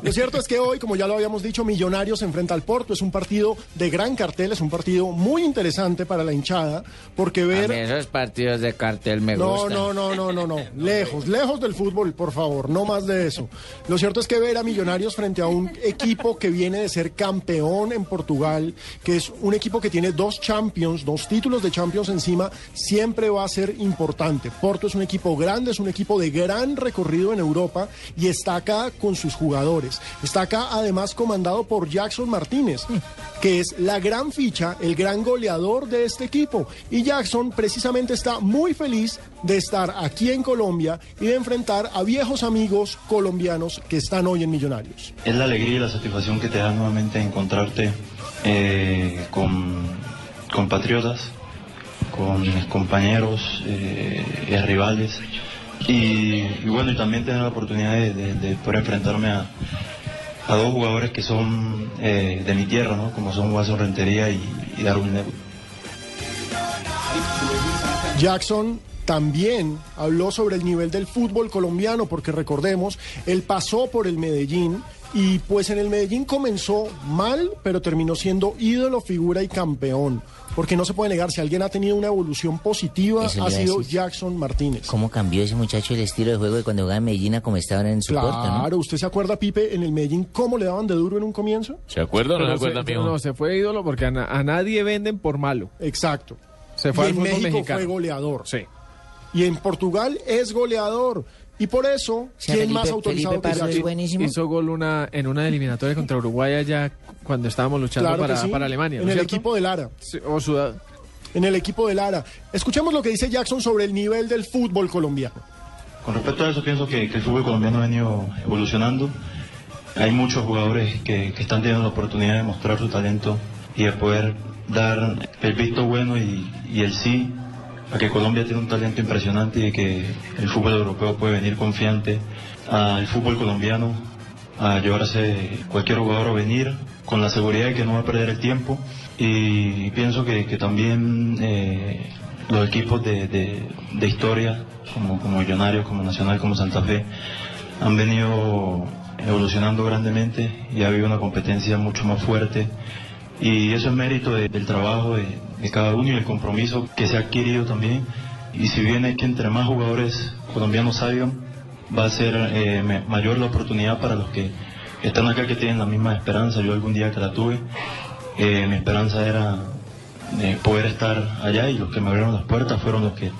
Lo cierto es que hoy, como ya lo habíamos dicho, Millonarios se enfrenta al Porto. Es un partido de gran cartel, es un partido muy interesante para la hinchada, porque ver... A mí esos partidos de cartel me No, gustan. no, no, no, no, no. Lejos, lejos del fútbol, por favor, no más de eso. Lo cierto es que ver a Millonarios frente a un equipo que viene de ser campeón en Portugal, que es un equipo que tiene dos Champions, dos títulos de Champions encima, siempre va a ser importante. Porto es un equipo grande, es un equipo de gran recorrido en Europa y está acá con sus jugadores. Está acá además comandado por Jackson Martínez, que es la gran ficha, el gran goleador de este equipo. Y Jackson precisamente está muy feliz de estar aquí en Colombia y de enfrentar a viejos amigos colombianos que están hoy en Millonarios. Es la alegría y la satisfacción que te da nuevamente encontrarte eh, con compatriotas, con compañeros, eh, y rivales. Y, bueno, y también tener la oportunidad de, de- de poder enfrentarme a, a dos jugadores que son eh, de mi tierra, ¿no? como son Guaso Rentería y, Darwin Nebo. Jackson también habló sobre el nivel del fútbol colombiano, porque recordemos, él pasó por el Medellín y pues en el Medellín comenzó mal, pero terminó siendo ídolo, figura y campeón. Porque no se puede negar, si alguien ha tenido una evolución positiva, ha sido decir. Jackson Martínez. ¿Cómo cambió ese muchacho el estilo de juego de cuando jugaba en Medellín a como está ahora en su Porto, no? Claro, ¿usted se acuerda, Pipe, en el Medellín cómo le daban de duro en un comienzo? ¿Se acuerda o no se acuerda, se, no, se fue ídolo porque a, na- a nadie venden por malo. Exacto. Se fue y al en fútbol México mexicano. fue goleador. Sí. Y en Portugal es goleador. Y por eso, sea, ¿quién Felipe- más autorizado Felipe que es buenísimo. Hizo gol una, en una eliminatoria contra Uruguay allá cuando estábamos luchando Claro para, sí, para Alemania. En ¿no es el cierto? equipo de Lara. Sí, o Sudad. En el equipo de Lara. Escuchemos lo que dice Jackson sobre el nivel del fútbol colombiano. Con respecto a eso, pienso que, que el fútbol colombiano ha venido evolucionando. Hay muchos jugadores que, que están teniendo la oportunidad de mostrar su talento y de poder dar el visto bueno y, y el sí a que Colombia tiene un talento impresionante y que el fútbol europeo puede venir confiante al fútbol colombiano a llevarse cualquier jugador o venir con la seguridad de que no va a perder el tiempo. Y pienso que, también eh, los equipos de, de- de historia como, como Millonarios, como Nacional, como Santa Fe han venido evolucionando grandemente y ha habido una competencia mucho más fuerte y eso es mérito de- del trabajo de, cada uno y el compromiso que se ha adquirido también. Y si bien es que entre más jugadores colombianos salgan va a ser eh, mayor la oportunidad para los que están acá que tienen la misma esperanza. Yo algún día que la tuve eh, mi esperanza era de poder estar allá y los que me abrieron las puertas fueron los que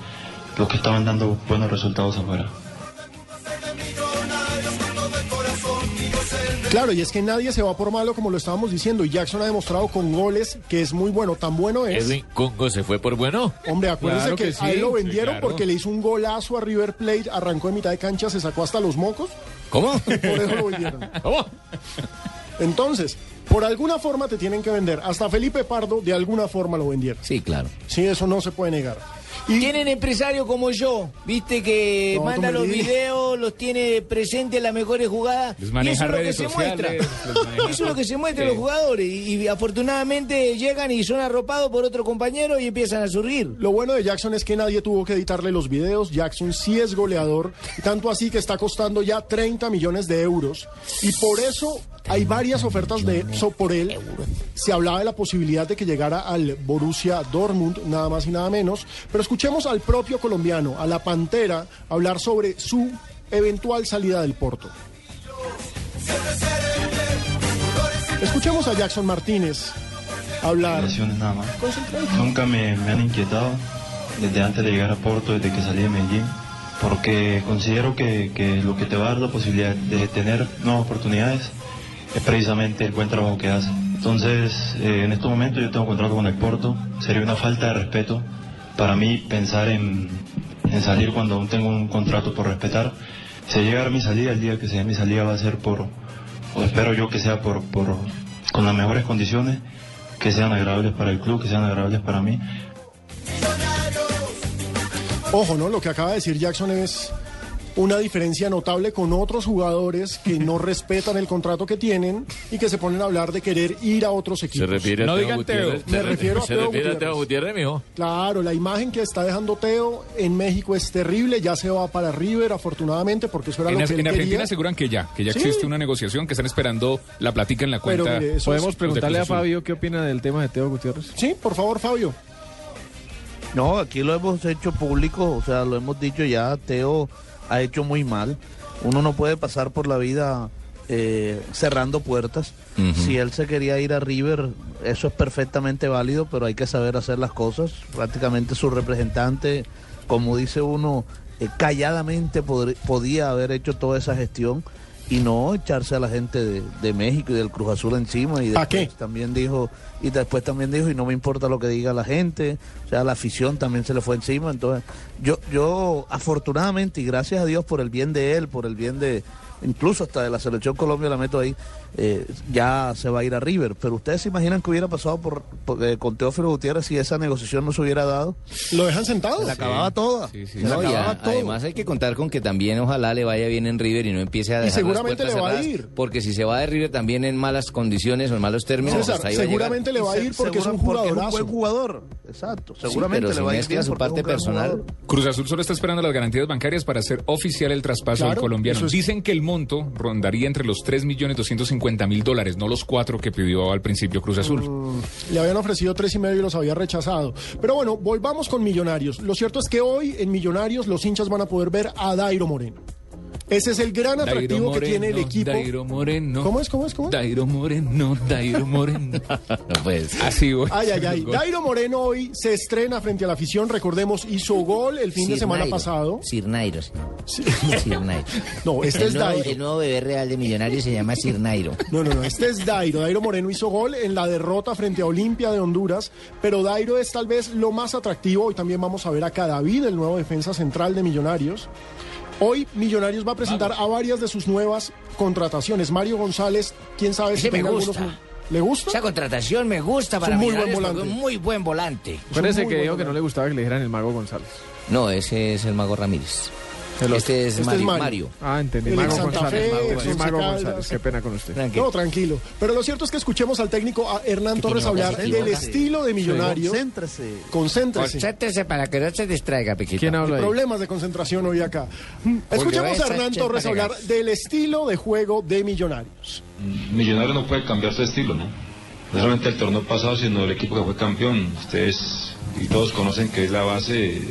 los que estaban dando buenos resultados afuera Claro, y es que nadie se va por malo, como lo estábamos diciendo. Y Jackson ha demostrado con goles que es muy bueno. Tan bueno es. Edwin Congo se fue por bueno. Hombre, acuérdese Claro que, que sí, a él lo sí, vendieron claro. porque le hizo un golazo a River Plate, arrancó de mitad de cancha, se sacó hasta los mocos. ¿Cómo? Por eso lo vendieron. ¿Cómo? Entonces, por alguna forma te tienen que vender. Hasta Felipe Pardo, de alguna forma lo vendieron. Sí, claro. Sí, eso no se puede negar. Y Tienen empresarios como yo, viste que No, manda los videos, los tiene presentes en las mejores jugadas. Les y maneja eso es lo que se sociales, muestra. Eso es lo que se muestra Sí. los jugadores. Y, y afortunadamente llegan y son arropados por otro compañero y empiezan a surgir. Lo bueno de Jackson es que nadie tuvo que editarle los videos. Jackson sí es goleador, tanto así que está costando ya 30 millones de euros. Y por eso hay varias ofertas de por él. Se hablaba de la posibilidad de que llegara al Borussia Dortmund, nada más y nada menos. Pero escuchemos al propio colombiano, a la Pantera, hablar sobre su eventual salida del Porto. Escuchemos a Jackson Martínez hablar. nada más. Nunca me, me han inquietado desde antes de llegar a Porto, desde que salí de Medellín, porque considero que, que lo que te va a dar la posibilidad de tener nuevas oportunidades es precisamente el buen trabajo que haces. Entonces, eh, en estos momentos yo tengo contrato con el Porto, sería una falta de respeto para mí pensar en, en salir cuando aún tengo un contrato por respetar. Si llega mi salida, el día que sea mi salida va a ser por, o espero yo que sea por, por, con las mejores condiciones, que sean agradables para el club, que sean agradables para mí. Ojo, ¿no? Lo que acaba de decir Jackson es una diferencia notable con otros jugadores que no respetan el contrato que tienen y que se ponen a hablar de querer ir a otros equipos. Se refiere No a Teo digan Teo. Gutiérrez. Me Se refiero a se Teo refiere a Teo Gutiérrez. Mijo. Claro, la imagen que está dejando Teo en México es terrible, ya se va para River afortunadamente porque eso era En, lo que él en Argentina quería. aseguran que ya, que ya Sí. existe una negociación, que están esperando la platica en la Pero cuenta. mire, eso Podemos es- preguntarle a. Fabio qué opina del tema de Teo Gutiérrez. Sí, por favor, Fabio. No, aquí lo hemos hecho público, o sea, lo hemos dicho ya, Teo ha hecho muy mal. Uno no puede pasar por la vida eh, cerrando puertas. Si él se quería ir a River, eso es perfectamente válido, pero hay que saber hacer las cosas. Prácticamente su representante, como dice uno, eh, calladamente podr- podía haber hecho toda esa gestión y no echarse a la gente de, de México y del Cruz Azul encima. Y ¿Pa' después qué? también dijo, y después también dijo, y no me importa lo que diga la gente, o sea, la afición también se le fue encima. Entonces, yo, yo afortunadamente, y gracias a Dios por el bien de él, por el bien de, incluso hasta de la selección Colombia la meto ahí, eh, ya se va a ir a River. Pero ustedes se imaginan que hubiera pasado por, por- eh, con Teófilo Gutiérrez si esa negociación no se hubiera dado. ¿Lo dejan sentado? Se la acababa toda. Sí, sí. Se No, y acababa todo. además hay que contar con que también ojalá le vaya bien en River y no empiece a Y dejar seguramente las le va a ir. porque si se va de River también en malas condiciones o en malos términos, César, hasta ahí va a llegar. seguramente le va a ir porque es un Segura- porque jugadorazo. buen jugador. Exacto. Sí, Seguramente pero le si va a ir bien su es un parte personal. jugador. Cruz Azul solo está esperando las garantías bancarias para hacer oficial el traspaso Claro, al colombiano. es- Dicen que el monto rondaría entre los 3.250.000 dólares, no los cuatro que pidió al principio Cruz Azul. Le habían ofrecido tres y medio y los había rechazado. Pero bueno, volvamos con Millonarios. Lo cierto es que hoy en Millonarios los hinchas van a poder ver a Dairo Moreno. Ese es el gran atractivo Dairo que tiene el equipo. Dairo Moreno. ¿Cómo es? ¿Cómo es? ¿Cómo es? Dairo Moreno, Dairo Moreno. No puede ser. Así, güey. Ay, ay, ay. Dairo Moreno hoy se estrena frente a la afición. Recordemos, hizo gol el fin de semana Nairo. pasado. Sir Nairo. Sir Nairo. No, este el es nuevo, Dairo. el nuevo bebé real de Millonarios se llama Sir Nairo. No, no, no, este es Dairo. Dairo Moreno hizo gol en la derrota frente a Olimpia de Honduras, pero Dairo es tal vez lo más atractivo. Hoy también vamos a ver a Cadavid, el nuevo defensa central de Millonarios. Hoy Millonarios va a presentar a varias de sus nuevas contrataciones. Mario González, quién sabe si Ese me tenga gusta. algunos... ¿Le gusta? Esa contratación me gusta para un muy buen volante. es muy buen volante. Parece que dijo que no le gustaba que le dijeran el mago González. No, ese es el Mago Ramírez. El Este es, Este es Mario. Ah, entendí. El Mago ex Santa González. Fe, Mago. González. Qué pena con usted. Tranquilo. No, tranquilo. Pero lo cierto es que escuchemos al técnico a Hernán Torres hablar del estilo de Millonarios. Concéntrese. Concéntrese. Concéntrese para que no se distraiga, Piquito. ¿Quién habla ahí? Problemas de concentración hoy acá. Escuchemos a Hernán Torres hablar del estilo de juego de Millonarios. Millonario no puede cambiar su estilo, ¿no? No solamente el torneo pasado, sino el equipo que fue campeón. Ustedes y todos conocen que es la base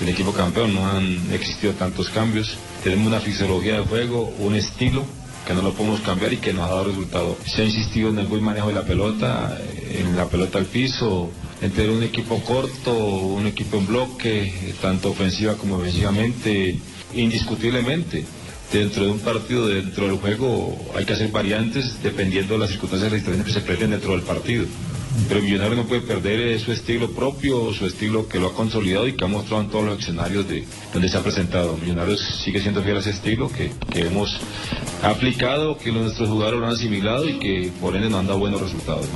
del equipo campeón. No han existido tantos cambios. Tenemos una fisiología de juego, un estilo que no lo podemos cambiar y que nos ha dado resultado. Se ha insistido en el buen manejo de la pelota, en la pelota al piso, en tener un equipo corto, un equipo en bloque, tanto ofensiva como defensivamente, indiscutiblemente dentro de un partido, dentro del juego, hay que hacer variantes dependiendo de las circunstancias que se presenten dentro del partido. Pero Millonario no puede perder eh, su estilo propio, su estilo que lo ha consolidado y que ha mostrado en todos los escenarios de donde se ha presentado. Millonarios sigue siendo fiel a ese estilo que, que hemos aplicado, que nuestros jugadores lo han asimilado y que por ende nos han dado buenos resultados.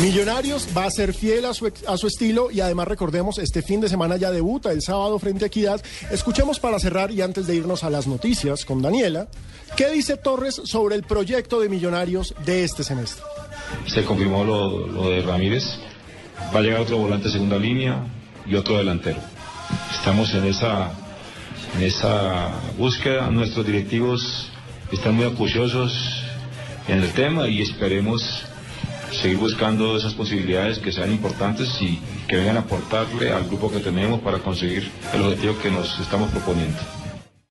Millonarios va a ser fiel a su, a su estilo y además recordemos, este fin de semana ya debuta el sábado frente a Equidad. Escuchemos para cerrar y antes de irnos a las noticias con Daniela, ¿qué dice Torres sobre el proyecto de Millonarios de este semestre? Se confirmó lo, de Ramírez. Va a llegar otro volante segunda línea y otro delantero. Estamos en esa, en esa búsqueda. Nuestros directivos están muy acuciosos en el tema y esperemos seguir buscando esas posibilidades que sean importantes y que vengan a aportarle al grupo que tenemos para conseguir el objetivo que nos estamos proponiendo.